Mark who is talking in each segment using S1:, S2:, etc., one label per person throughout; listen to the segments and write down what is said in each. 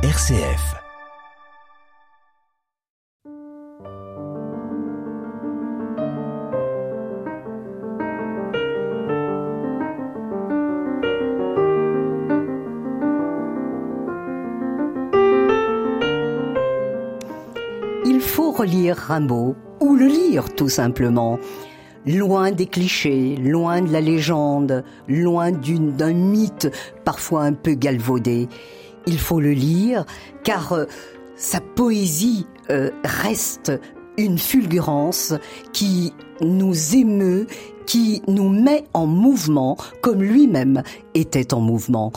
S1: RCF.
S2: Il faut relire Rimbaud, ou le lire tout simplement. Loin des clichés, loin de la légende, loin d'un mythe parfois un peu galvaudé. Il faut le lire car euh, sa poésie euh, reste une fulgurance qui nous émeut, qui nous met en mouvement comme lui-même était en mouvement.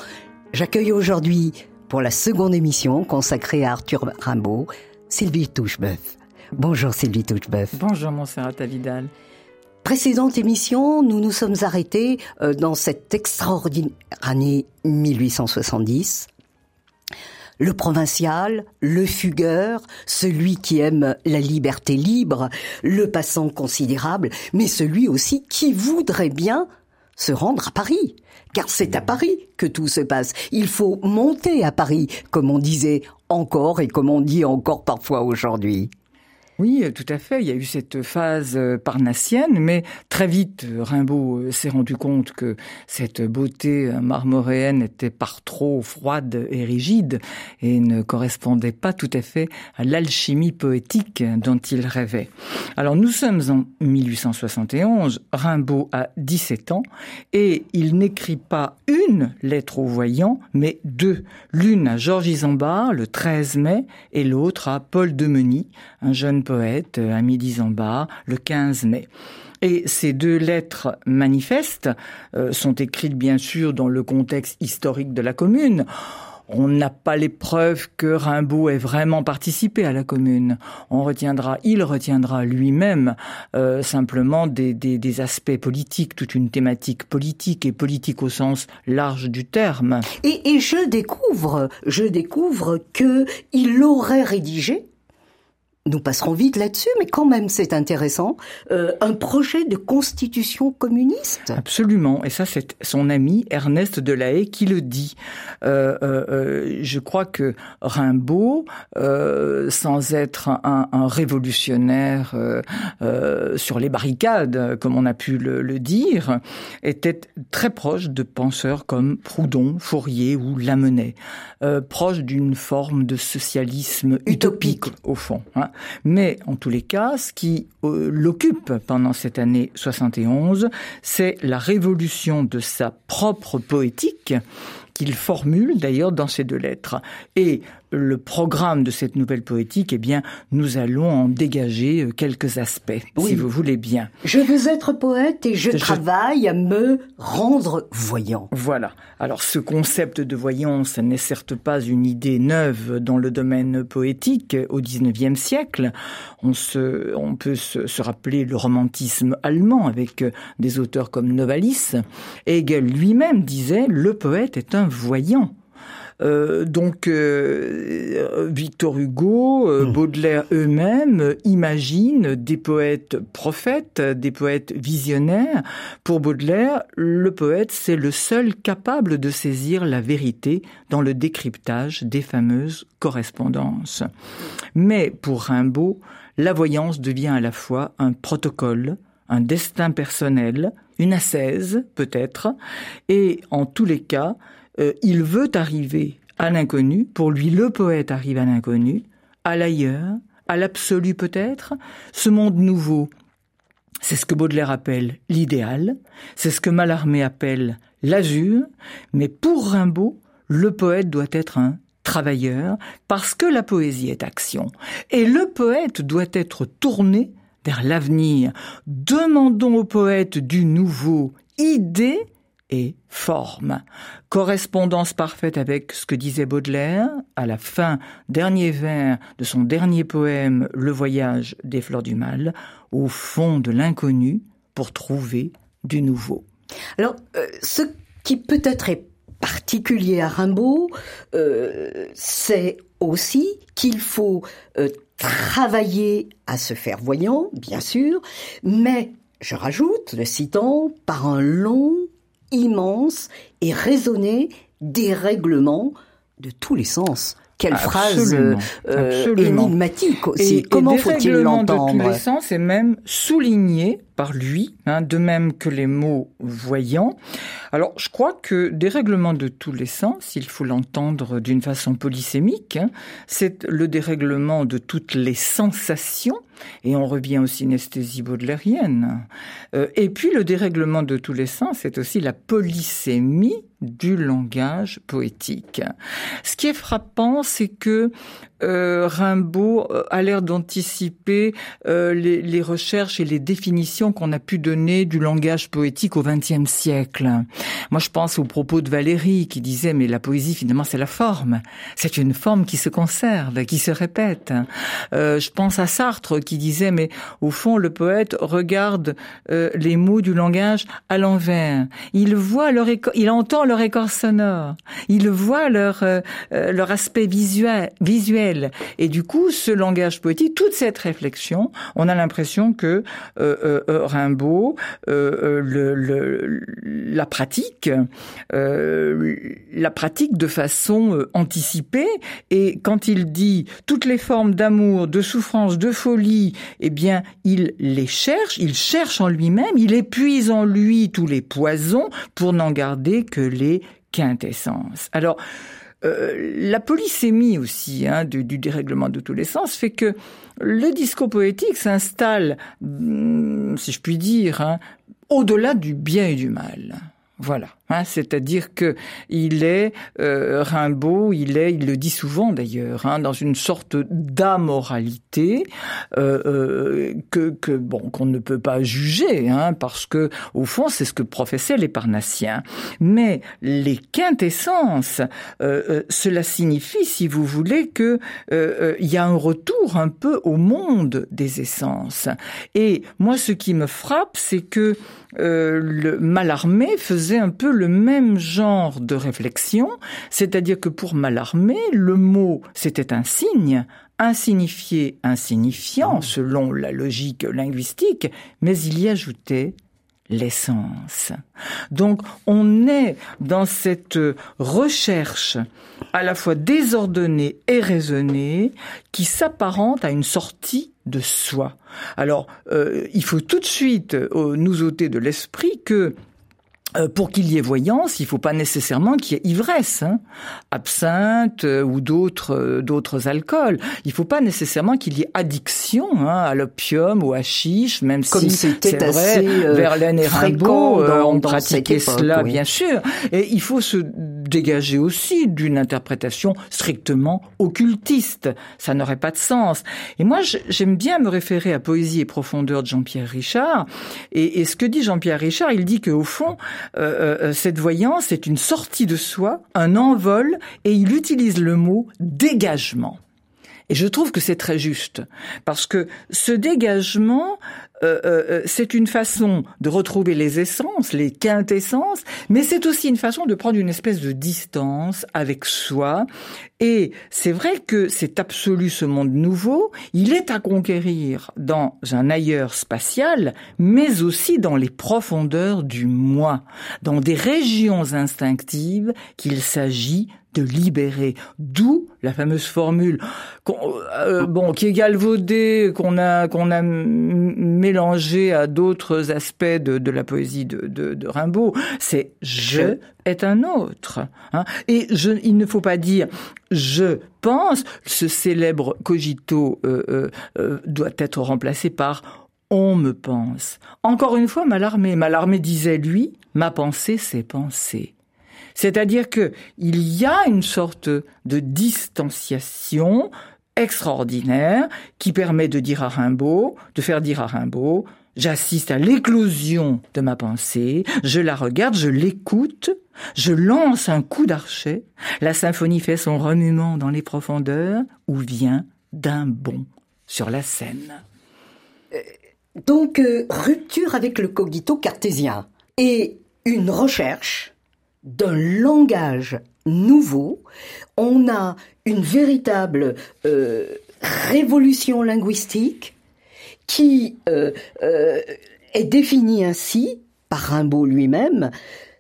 S2: J'accueille aujourd'hui pour la seconde émission consacrée à Arthur Rimbaud, Sylvie Touchebeuf. Bonjour Sylvie Touchebeuf.
S3: Bonjour Montserrat Vidal.
S2: Précédente émission, nous nous sommes arrêtés euh, dans cette extraordinaire année 1870. Le provincial, le fugueur, celui qui aime la liberté libre, le passant considérable, mais celui aussi qui voudrait bien se rendre à Paris. Car c'est à Paris que tout se passe. Il faut monter à Paris, comme on disait encore et comme on dit encore parfois aujourd'hui.
S3: Oui, euh, tout à fait. Il y a eu cette phase euh, parnassienne, mais très vite, euh, Rimbaud s'est rendu compte que cette beauté marmoréenne était par trop froide et rigide et ne correspondait pas tout à fait à l'alchimie poétique dont il rêvait. Alors nous sommes en 1871, Rimbaud a 17 ans et il n'écrit pas une lettre au voyant, mais deux. L'une à Georges Isambard le 13 mai et l'autre à Paul Demeny, un jeune poète, euh, ami d'Isambard, le 15 mai. Et ces deux lettres manifestes euh, sont écrites bien sûr dans le contexte historique de la commune. On n'a pas les preuves que Rimbaud ait vraiment participé à la commune. On retiendra, il retiendra lui-même euh, simplement des, aspects politiques, toute une thématique politique et politique au sens large du terme.
S2: Et, et je découvre, je découvre que il aurait rédigé. Nous passerons vite là-dessus, mais quand même c'est intéressant. euh, un projet de constitution communiste?
S3: Absolument, et ça c'est son ami Ernest Delahaye qui le dit. Euh, euh, euh, je crois que Rimbaud, euh, sans être un, un révolutionnaire euh, euh, sur les barricades, comme on a pu le, le dire, était très proche de penseurs comme Proudhon, Fourier ou Lamennais, euh, proche d'une forme de socialisme utopique,
S2: Utopique.
S3: au fond. hein. Mais en tous les cas, ce qui euh, l'occupe pendant cette année 71, c'est la révolution de sa propre poétique qu'il formule d'ailleurs dans ces deux lettres. Et le programme de cette nouvelle poétique, eh bien, nous allons en dégager euh, quelques aspects,
S2: Oui.
S3: si vous voulez bien.
S2: Je veux être poète et je
S3: Je-
S2: travaille à me rendre voyant.
S3: Voilà. Alors ce concept de voyance n'est certes pas une idée neuve dans le domaine poétique au XIXe siècle. On, se, on peut se, se rappeler le romantisme allemand avec euh, des auteurs comme Novalis. Hegel lui-même disait le poète est un voyant. Euh, donc euh, Victor Hugo, euh, Baudelaire eux-mêmes imaginent des poètes prophètes, des poètes visionnaires. Pour Baudelaire, le poète, c'est le seul capable de saisir la vérité dans le décryptage des fameuses correspondances. Mais pour Rimbaud, la voyance devient à la fois un protocole, un destin personnel, une ascèse peut-être, et en tous les cas, euh, il veut arriver à l'inconnu, pour lui le poète arrive à l'inconnu, à l'ailleurs, à l'absolu peut-être, ce monde nouveau. C'est ce que Baudelaire appelle l'idéal, c'est ce que Mallarmé appelle l'azur, mais pour Rimbaud, le poète doit être un travailleur parce que la poésie est action. Et le poète doit être tourné vers l'avenir. Demandons au poète du nouveau idée et forme. Correspondance parfaite avec ce que disait Baudelaire à la fin, dernier vers de son dernier poème Le voyage des fleurs du mal, au fond de l'inconnu pour trouver du nouveau.
S2: Alors, euh, ce qui peut-être est particulier à Rimbaud, euh, c'est aussi qu'il faut euh, travailler à se faire voyant, bien sûr, mais, je rajoute, le citant, par un long, immense et raisonné dérèglement de tous les sens. Quelle phrase euh, énigmatique aussi. Comment faut-il l'entendre
S3: de tous les sens est même souligné par lui, hein, de même que les mots voyants. Alors, je crois que dérèglement de tous les sens, il faut l'entendre d'une façon polysémique. Hein. c'est le dérèglement de toutes les sensations, et on revient aux synesthésies baudelairiennes. Euh, et puis, le dérèglement de tous les sens, c'est aussi la polysémie du langage poétique. Ce qui est frappant, c'est que euh, Rimbaud euh, a l'air d'anticiper euh, les, les, recherches et les définitions qu'on a pu donner du langage poétique au XXe siècle. Moi, je pense aux propos de Valérie qui disait mais la poésie finalement c'est la forme, c'est une forme qui se conserve, qui se répète. je pense à Sartre qui disait mais au fond le poète regarde les mots du langage à l'envers. Il voit leur il entend leur écorce sonore, il voit leur leur aspect visuel visuel et du coup, ce langage poétique, toute cette réflexion, on a l'impression que euh, euh, euh Rimbaud la pratique, la pratique de façon anticipée. Et quand il dit toutes les formes d'amour, de souffrance, de folie, eh bien, il les cherche, il cherche en lui-même, il épuise en lui tous les poisons pour n'en garder que les quintessences. Alors, euh, la polysémie aussi hein, du, dérèglement de tous les sens fait que le discours poétique s'installe, hmm, si je puis dire, hein, au-delà du bien et du mal. Voilà. Hein, c'est-à-dire que il est euh, Rimbaud, il est, il le dit souvent d'ailleurs, hein, dans une sorte d'amoralité euh, euh, que, que, bon qu'on ne peut pas juger, hein, parce que au fond c'est ce que professaient les Parnassiens. Mais les quintessences, cela signifie, si vous voulez, que il y a un retour un peu au monde des essences. Et moi, ce qui me frappe, c'est que le Malarmé faisait un peu le même genre de réflexion, c'est-à-dire que pour Malarmé, le mot, c'était un signe, insignifié, insignifiant, ah. selon la logique linguistique, mais il y ajoutait l'essence. Donc on est dans cette recherche à la fois désordonnée et raisonnée qui s'apparente à une sortie de soi. Alors euh, il faut tout de suite euh, nous ôter de l'esprit que euh, pour qu'il y ait voyance, il ne faut pas nécessairement qu'il y ait ivresse, hein. absinthe euh, ou d'autres euh, d'autres alcools. Il ne faut pas nécessairement qu'il y ait addiction hein, à l'opium ou à chiche, même
S2: si
S3: c'est
S2: vrai,
S3: Verlaine et Rimbaud ont pratiqué cela, bien sûr. Et il faut se dégager aussi d'une interprétation strictement occultiste. Ça n'aurait pas de sens. Et moi, j'aime bien me référer à Poésie et profondeur de Jean-Pierre Richard. Et, et ce que dit Jean-Pierre Richard, il dit qu'au fond, euh, euh, euh, cette voyance est une sortie de soi, un envol, et il utilise le mot dégagement. Et je trouve que c'est très juste, parce que ce dégagement, c'est une façon de retrouver les essences, les quintessences, mais c'est aussi une façon de prendre une espèce de distance avec soi. Et c'est vrai que cet absolu, ce monde nouveau, il est à conquérir dans un ailleurs spatial, mais aussi dans les profondeurs du moi, dans des régions instinctives qu'il s'agit de libérer. D'où la fameuse formule euh, bon qui est galvaudée, qu'on a qu'on a à d'autres aspects de, de, la poésie de, de, de Rimbaud. C'est je est un autre. Hein. Et je, il ne faut pas dire je pense. Ce célèbre cogito euh, euh, euh doit être remplacé par on me pense. Encore une fois, Mallarmé. Mallarmé disait lui, ma pensée, c'est penser. C'est-à-dire que il y a une sorte de distanciation extraordinaire qui permet de dire à Rimbaud, de faire dire à Rimbaud, j'assiste à l'éclosion de ma pensée, je la regarde, je l'écoute, je lance un coup d'archet, la symphonie fait son remuement dans les profondeurs, ou vient d'un bond sur la scène.
S2: Euh, donc, euh, rupture avec le cogito cartésien et une recherche d'un langage nouveau. On a une véritable euh, révolution linguistique qui euh, euh, est définie ainsi par Rimbaud lui-même.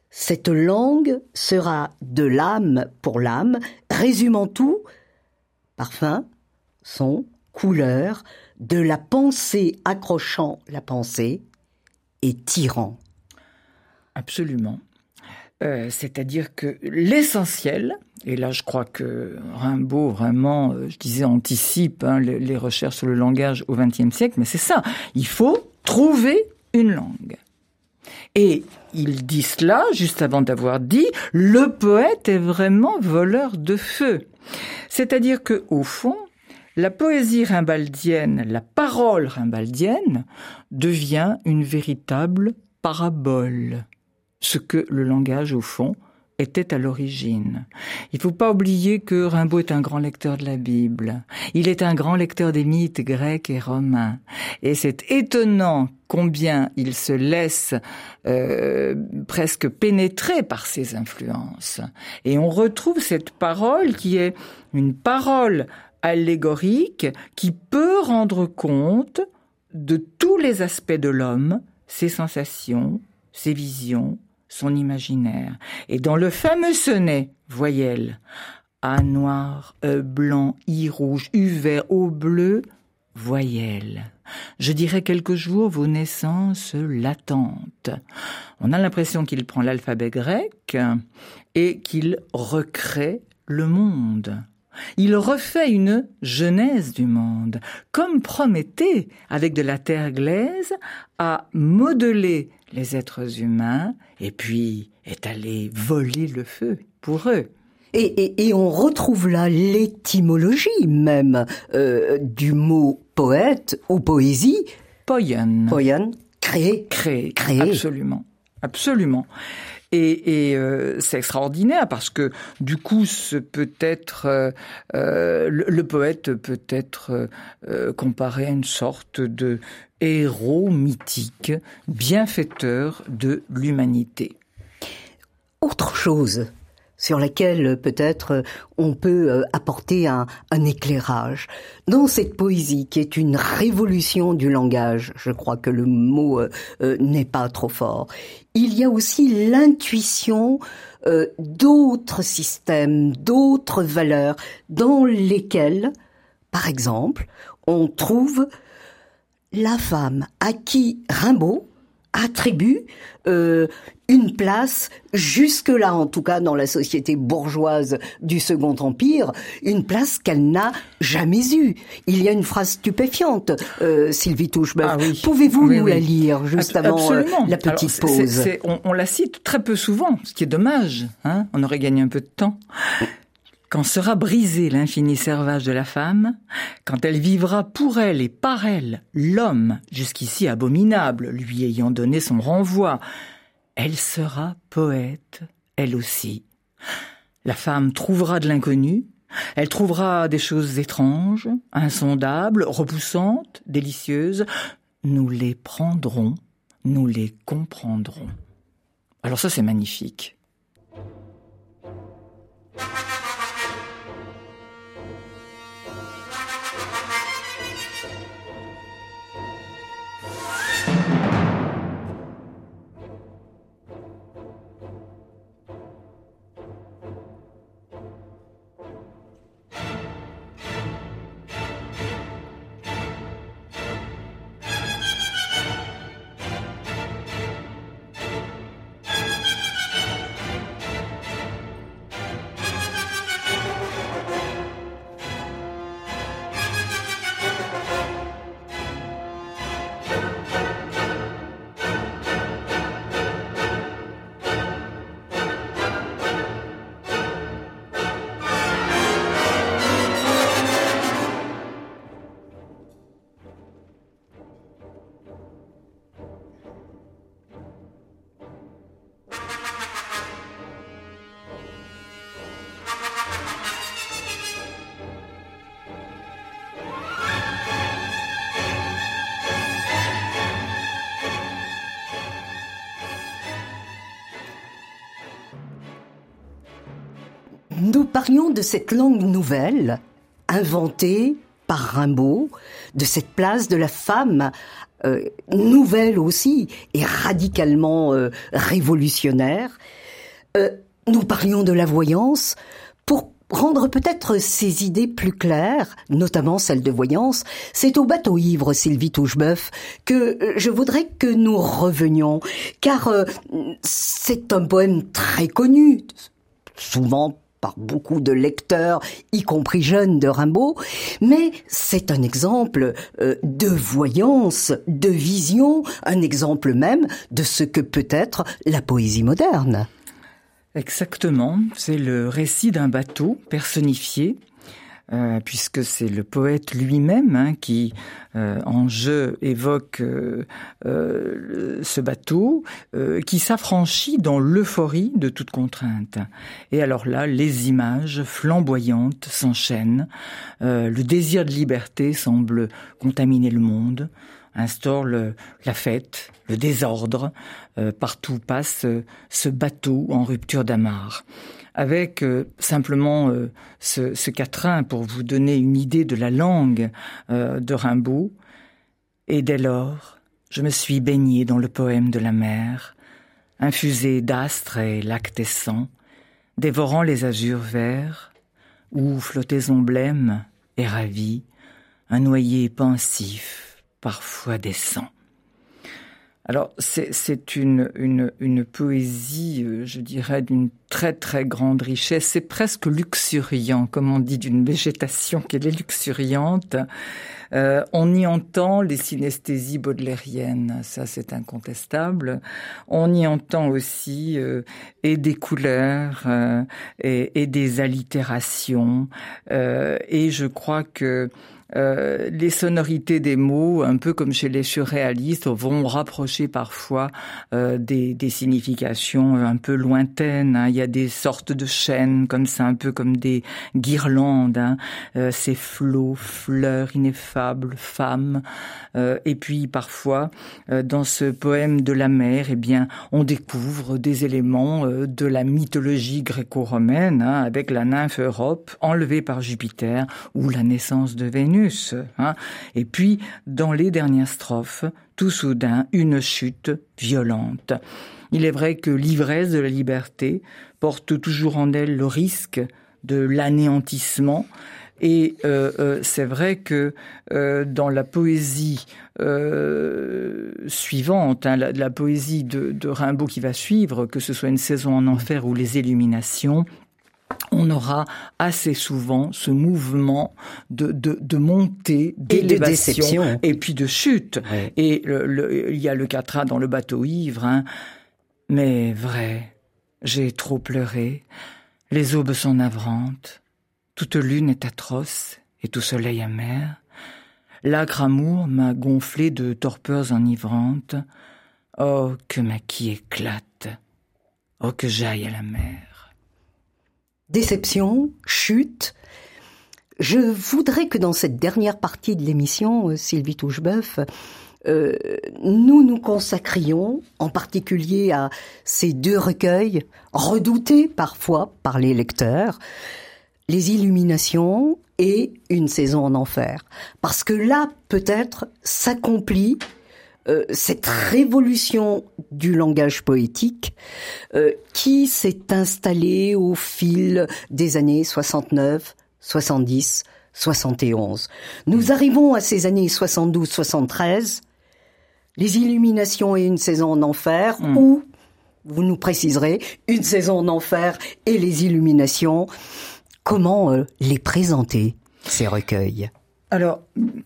S2: Cette langue sera de l'âme pour l'âme, résumant tout, parfum, son, couleur, de la pensée accrochant la pensée et tirant.
S3: Absolument. Euh, c'est-à-dire que l'essentiel, et là je crois que Rimbaud vraiment, euh, je disais, anticipe hein, les, recherches sur le langage au XXe siècle, mais c'est ça, il faut trouver une langue. Et il dit cela juste avant d'avoir dit le poète est vraiment voleur de feu. C'est-à-dire que au fond, la poésie rimbaldienne, la parole rimbaldienne devient une véritable parabole, ce que le langage au fond était à l'origine. Il ne faut pas oublier que Rimbaud est un grand lecteur de la Bible. Il est un grand lecteur des mythes grecs et romains. Et c'est étonnant combien il se laisse euh, presque pénétrer par ces influences. Et on retrouve cette parole qui est une parole allégorique qui peut rendre compte de tous les aspects de l'homme, ses sensations, ses visions, son imaginaire. Et dans le fameux sonnet, voyelle, A noir, E blanc, I rouge, U vert, O bleu, voyelle. Je dirais quelques jours vos naissances latentes. On a l'impression qu'il prend l'alphabet grec et qu'il recrée le monde. Il refait une genèse du monde, comme Prométhée, avec de la terre glaise, a modelé les êtres humains et puis est allé voler le feu pour eux.
S2: Et, et, on retrouve là l'étymologie même euh, du mot poète ou poésie.
S3: Poyen.
S2: Poyen, créé.
S3: Créé. Créé. Absolument. Absolument. Et, euh, c'est extraordinaire parce que du coup, peut être euh, euh le, poète peut être comparé à une sorte de héros mythique, bienfaiteur de l'humanité.
S2: Autre chose sur laquelle peut-être on peut euh, apporter un, éclairage. Dans cette poésie qui est une révolution du langage, je crois que le mot euh, euh, n'est pas trop fort, il y a aussi l'intuition euh, d'autres systèmes, d'autres valeurs dans lesquelles, par exemple, on trouve la femme à qui Rimbaud attribue euh, une place jusque-là, en tout cas dans la société bourgeoise du Second Empire, une place qu'elle n'a jamais eue. Il y a une phrase stupéfiante, euh, Sylvie Touchebeuf. Ah oui. Pouvez-vous oui, nous oui. la lire juste avant euh, la petite
S3: Alors,
S2: pause
S3: c est, c est, on, on, la cite très peu souvent, ce qui est dommage. Hein on aurait gagné un peu de temps. Quand sera brisé l'infini servage de la femme, quand elle vivra pour elle et par elle l'homme, jusqu'ici abominable, lui ayant donné son renvoi, elle sera poète, elle aussi. La femme trouvera de l'inconnu, elle trouvera des choses étranges, insondables, repoussantes, délicieuses. Nous les prendrons, nous les comprendrons. Alors ça c'est magnifique.
S2: Nous parlions de cette langue nouvelle, inventée par Rimbaud, de cette place de la femme euh, nouvelle aussi et radicalement euh, révolutionnaire. Euh, nous parlions de la voyance pour rendre peut-être ces idées plus claires, notamment celle de voyance, c'est au bateau ivre, Sylvie Touchebeuf, que je voudrais que nous revenions, car c'est un poème très connu, souvent par beaucoup de lecteurs, y compris jeunes de Rimbaud, mais c'est un exemple euh, de voyance, de vision, un exemple même de ce que peut être la poésie moderne.
S3: Exactement, c'est le récit d'un bateau personnifié euh, puisque c'est le poète lui-même hein, qui, euh, en jeu, évoque euh, ce bateau, qui s'affranchit dans l'euphorie de toute contrainte. Et alors là, les images flamboyantes s'enchaînent, le désir de liberté semble contaminer le monde, instaure le, la fête, le désordre, partout passe ce bateau en rupture d'amarre avec euh, simplement euh, ce, ce, quatrain pour vous donner une idée de la langue euh, de Rimbaud. Et dès lors, je me suis baigné dans le poème de la mer, infusé d'astres et lactescents, dévorant les azurs verts, où flottaison blême et ravie, un noyer pensif, parfois décent. Alors c'est une, une, une, poésie, euh, je dirais, d'une très très grande richesse. C'est presque luxuriant, comme on dit d'une végétation qu'elle est luxuriante. Euh, on y entend les synesthésies baudelairiennes, ça c'est incontestable. On y entend aussi euh, et des couleurs et, des allitérations. et je crois que euh, les sonorités des mots, un peu comme chez les surréalistes, vont rapprocher parfois euh, des, des, significations un peu lointaines. Hein. Il y a des sortes de chaînes comme ça, un peu comme des guirlandes. Hein. Euh, ces flots, fleurs ineffables, femmes. et puis parfois, dans ce poème de la mer, eh bien, on découvre des éléments de la mythologie gréco-romaine, hein, avec la nymphe Europe enlevée par Jupiter ou la naissance de Vénus. Hein. Et puis, dans les dernières strophes, tout soudain, une chute violente. Il est vrai que l'ivresse de la liberté porte toujours en elle le risque de l'anéantissement. Et euh, euh, c'est vrai que euh, dans la poésie suivante, hein, la, poésie de, de Rimbaud qui va suivre, que ce soit une saison en enfer ou les Illuminations, on aura assez souvent ce mouvement de, de, de montée, d'élévation et, puis de chute. Et il y a le quatrain dans le bateau ivre. Hein. Mais vrai, j'ai trop pleuré. Les aubes sont navrantes. Toute lune est atroce et tout soleil amer. L'âcre amour m'a gonflé de torpeurs enivrantes. Oh, que ma qui éclate. Oh, que j'aille à la mer
S2: déception, chute. Je voudrais que dans cette dernière partie de l'émission, euh, Sylvie Touchebeuf, euh, nous nous consacrions en particulier à ces deux recueils, redoutés parfois par les lecteurs, Les Illuminations et Une saison en enfer. Parce que là, peut-être, s'accomplit euh, cette révolution du langage poétique euh, qui s'est installée au fil des années 69, 70, 71. Nous arrivons à ces années 72-73, les illuminations et une saison en enfer, hmm. ou, vous nous préciserez, une saison en enfer et les illuminations. Comment euh, les présenter, ces recueils?
S3: Alors,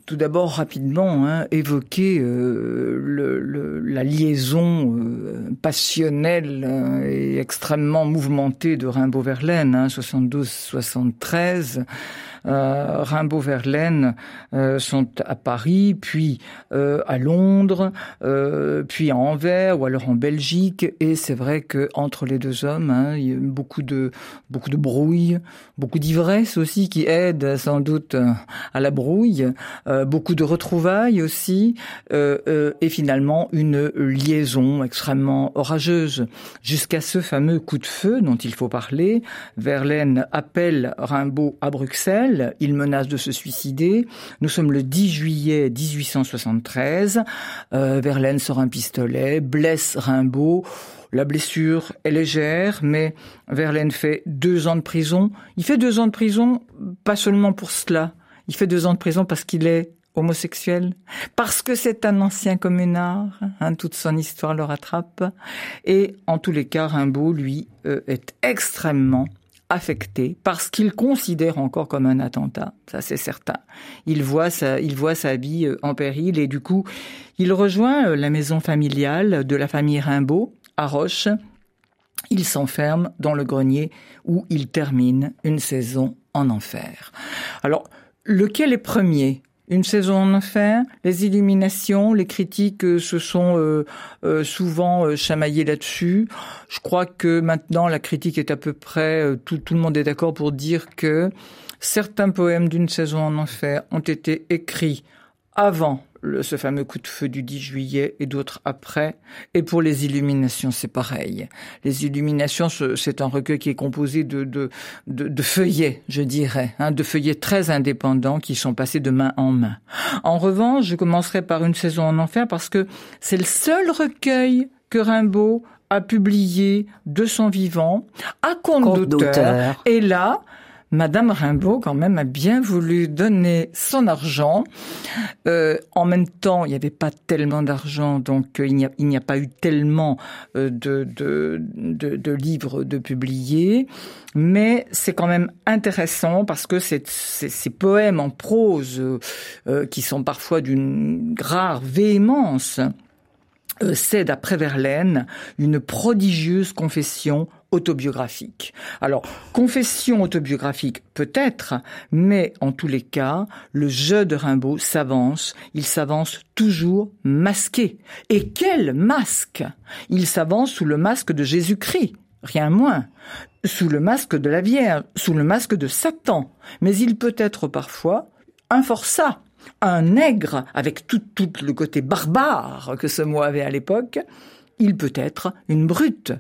S3: tout d'abord, rapidement, hein, évoquer euh, le, la liaison euh, passionnelle hein, et extrêmement mouvementée de Rimbaud-Verlaine, hein, 72-73, euh, Rimbaud Verlaine euh, sont à Paris, puis euh, à Londres, puis à Anvers ou alors en Belgique. Et c'est vrai que entre les deux hommes, hein, il y a beaucoup de beaucoup de brouille, beaucoup d'ivresse aussi qui aide sans doute à la brouille, beaucoup de retrouvailles aussi, et finalement une liaison extrêmement orageuse jusqu'à ce fameux coup de feu dont il faut parler. Verlaine appelle Rimbaud à Bruxelles il menace de se suicider. Nous sommes le 10 juillet 1873. Euh, Verlaine sort un pistolet, blesse Rimbaud. La blessure est légère, mais Verlaine fait deux ans de prison. Il fait deux ans de prison, pas seulement pour cela. Il fait deux ans de prison parce qu'il est homosexuel, parce que c'est un ancien communard, hein, toute son histoire le rattrape, et en tous les cas, Rimbaud, lui, euh, est extrêmement affecté parce qu'il considère encore comme un attentat, ça c'est certain. Il voit sa, il voit sa vie euh, en péril et du coup, il rejoint euh, la maison familiale de la famille Rimbaud à Roche. Il s'enferme dans le grenier où il termine une saison en enfer. Alors, lequel est premier? Une saison en enfer, les illuminations, les critiques euh, se sont euh, euh, souvent chamaillées là-dessus. Je crois que maintenant la critique est à peu près tout, tout le monde est d'accord pour dire que certains poèmes d'une saison en enfer ont été écrits avant ce fameux coup de feu du 10 juillet et d'autres après. Et pour les illuminations, c'est pareil. Les illuminations, c'est un recueil qui est composé de, de, de, feuillets, je dirais, hein, de feuillets très indépendants qui sont passés de main en main. En revanche, je commencerai par une saison en enfer parce que c'est le seul recueil que Rimbaud a publié de son vivant à compte d'auteur. Et là, Madame Rimbaud, quand même, a bien voulu donner son argent. Euh, en même temps, il n'y avait pas tellement d'argent, donc euh, il n'y a, pas eu tellement euh, de, de, livres de publiés. Mais c'est quand même intéressant parce que ces, ces poèmes en prose, qui sont parfois d'une rare véhémence, c'est, d'après Verlaine, une prodigieuse confession autobiographique. Alors, confession autobiographique peut-être, mais en tous les cas, le jeu de Rimbaud s'avance, il s'avance toujours masqué. Et quel masque! Il s'avance sous le masque de Jésus-Christ, rien moins, sous le masque de la Vierge, sous le masque de Satan, mais il peut être parfois un forçat, un nègre, avec tout, tout le côté barbare que ce mot avait à l'époque, il peut être une brute.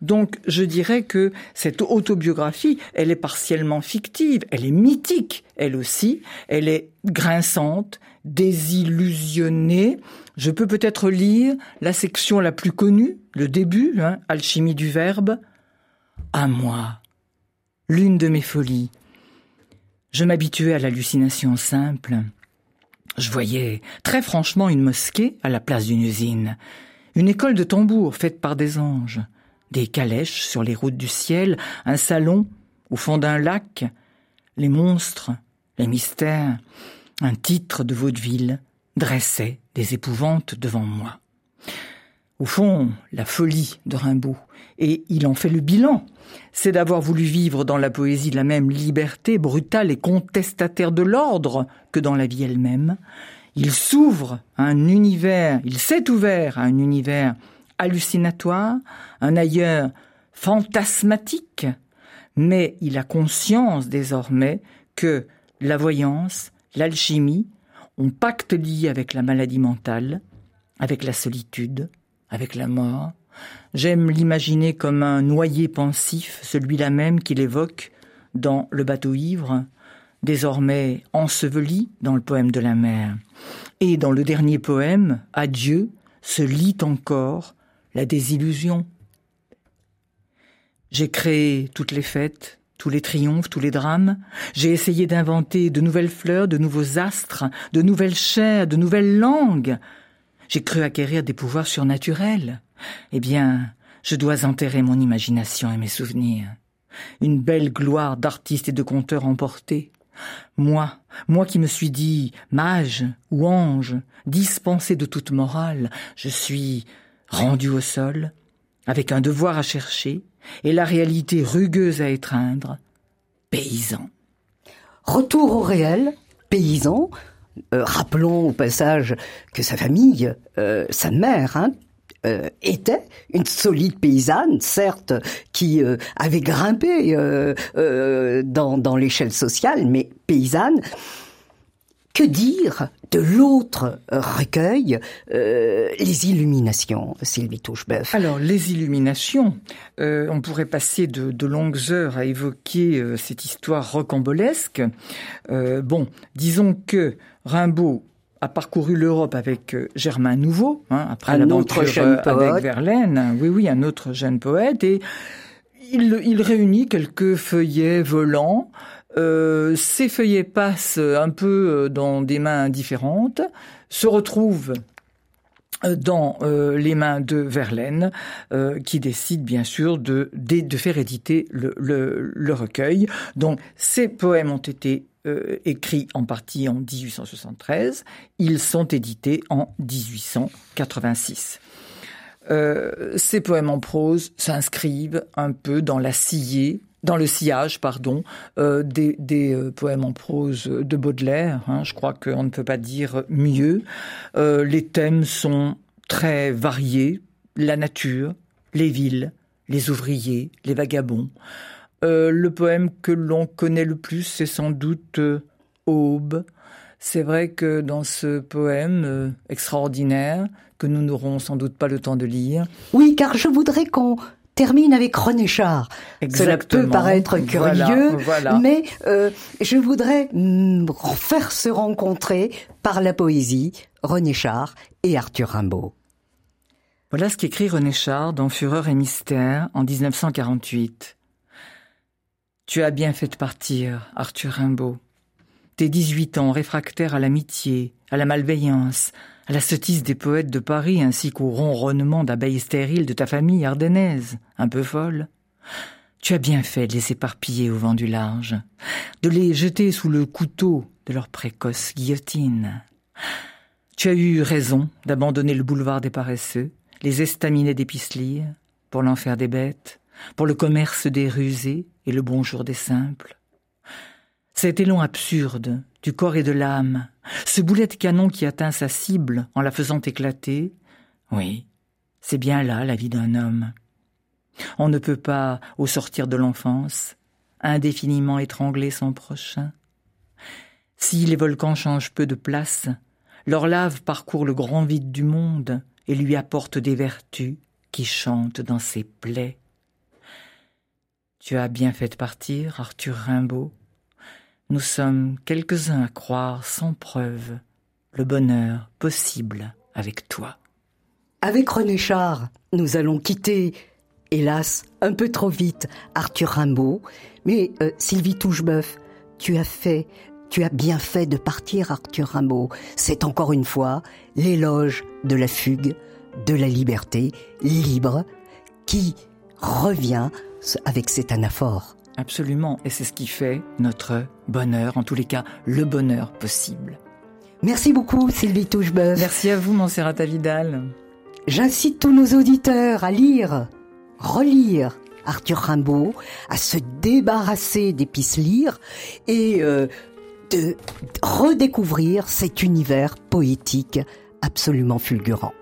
S3: Donc je dirais que cette autobiographie, elle est partiellement fictive, elle est mythique, elle aussi, elle est grinçante, désillusionnée. Je peux peut-être lire la section la plus connue, le début, hein, Alchimie du verbe. À moi, l'une de mes folies. Je m'habituais à l'hallucination simple. Je voyais très franchement une mosquée à la place d'une usine une école de tambour faite par des anges, des calèches sur les routes du ciel, un salon au fond d'un lac, les monstres, les mystères, un titre de vaudeville dressait des épouvantes devant moi. Au fond, la folie de Rimbaud, et il en fait le bilan, c'est d'avoir voulu vivre dans la poésie la même liberté brutale et contestataire de l'ordre que dans la vie elle-même, il s'ouvre à un univers, il s'est ouvert à un univers hallucinatoire, un ailleurs fantasmatique, mais il a conscience désormais que la voyance, l'alchimie ont pacte lié avec la maladie mentale, avec la solitude, avec la mort. J'aime l'imaginer comme un noyer pensif, celui-là même qu'il évoque dans Le bateau ivre, désormais enseveli dans le poème de la mer. Et dans le dernier poème, Adieu, se lit encore la désillusion. J'ai créé toutes les fêtes, tous les triomphes, tous les drames. J'ai essayé d'inventer de nouvelles fleurs, de nouveaux astres, de nouvelles chairs, de nouvelles langues. J'ai cru acquérir des pouvoirs surnaturels. Eh bien, je dois enterrer mon imagination et mes souvenirs. Une belle gloire d'artiste et de conteur emportée. Moi, moi qui me suis dit mage ou ange, dispensé de toute morale, je suis rendu au sol, avec un devoir à chercher, et la réalité rugueuse à étreindre, paysan.
S2: Retour au réel, paysan, euh, rappelons au passage que sa famille, euh, sa mère, hein, euh, était une solide paysanne, certes, qui euh, avait grimpé euh, dans, dans l'échelle sociale, mais paysanne. Que dire de l'autre recueil, les illuminations, Sylvie Touchebeuf
S3: Alors, les illuminations, on pourrait passer de, de, longues heures à évoquer cette histoire rocambolesque. bon, disons que Rimbaud a parcouru l'Europe avec euh, Germain Nouveau, hein, après
S2: un autre jeune
S3: poète. avec Verlaine. Oui, oui, un autre jeune poète. Et il, il réunit quelques feuillets volants. Euh, ces feuillets passent un peu dans des mains différentes, se retrouvent dans euh, les mains de Verlaine, euh, qui décide bien sûr de, de, faire éditer le, le, le, recueil. Donc ces poèmes ont été euh, écrits en partie en 1873, ils sont édités en 1886. ces poèmes en prose s'inscrivent un peu dans la sciée dans le sillage, pardon, euh, des, euh, poèmes en prose de Baudelaire. Hein, je crois qu'on ne peut pas dire mieux. Euh, les thèmes sont très variés la nature, les villes, les ouvriers, les vagabonds. Le poème que l'on connaît le plus, c'est sans doute Aube. C'est vrai que dans ce poème extraordinaire, que nous n'aurons sans doute pas le temps de lire.
S2: Oui, car je voudrais qu'on termine avec René Char. Cela peut paraître curieux, mais euh, je voudrais mm, faire se rencontrer par la poésie René Char et Arthur Rimbaud.
S3: Voilà ce qu'écrit René Char dans Fureur et mystère en 1948. Tu as bien fait partir, Arthur Rimbaud. Tes 18 ans réfractaires à l'amitié, à la malveillance, à la sottise des poètes de Paris ainsi qu'au ronronnement d'abeilles stériles de ta famille ardennaise, un peu folle. Tu as bien fait de les éparpiller au vent du large, de les jeter sous le couteau de leur précoce guillotine. Tu as eu raison d'abandonner le boulevard des paresseux, les estaminets des pour l'enfer des bêtes, pour le commerce des rusés et le bonjour des simples. Cet élan absurde du corps et de l'âme, ce boulet de canon qui atteint sa cible en la faisant éclater, oui, c'est bien là la vie d'un homme. On ne peut pas, au sortir de l'enfance, indéfiniment étrangler son prochain. Si les volcans changent peu de place, leur lave parcourt le grand vide du monde et lui apporte des vertus qui chantent dans ses plaies. Tu as bien fait de partir, Arthur Rimbaud, nous sommes quelques-uns à croire sans preuve le bonheur possible avec toi.
S2: Avec René Char, nous allons quitter, hélas, un peu trop vite, Arthur Rimbaud. Mais euh, Sylvie Touchebeuf, tu as fait, tu as bien fait de partir, Arthur Rimbaud. C'est encore une fois l'éloge de la fugue, de la liberté libre, qui revient avec cet anaphore.
S3: Absolument, et c'est ce qui fait notre bonheur, en tous les cas le bonheur possible.
S2: Merci beaucoup Sylvie Touchebeuf.
S3: Merci à vous Montserrat Vidal.
S2: J'incite tous nos auditeurs à lire, relire Arthur Rimbaud, à se débarrasser des lire et euh, de redécouvrir cet univers poétique absolument fulgurant.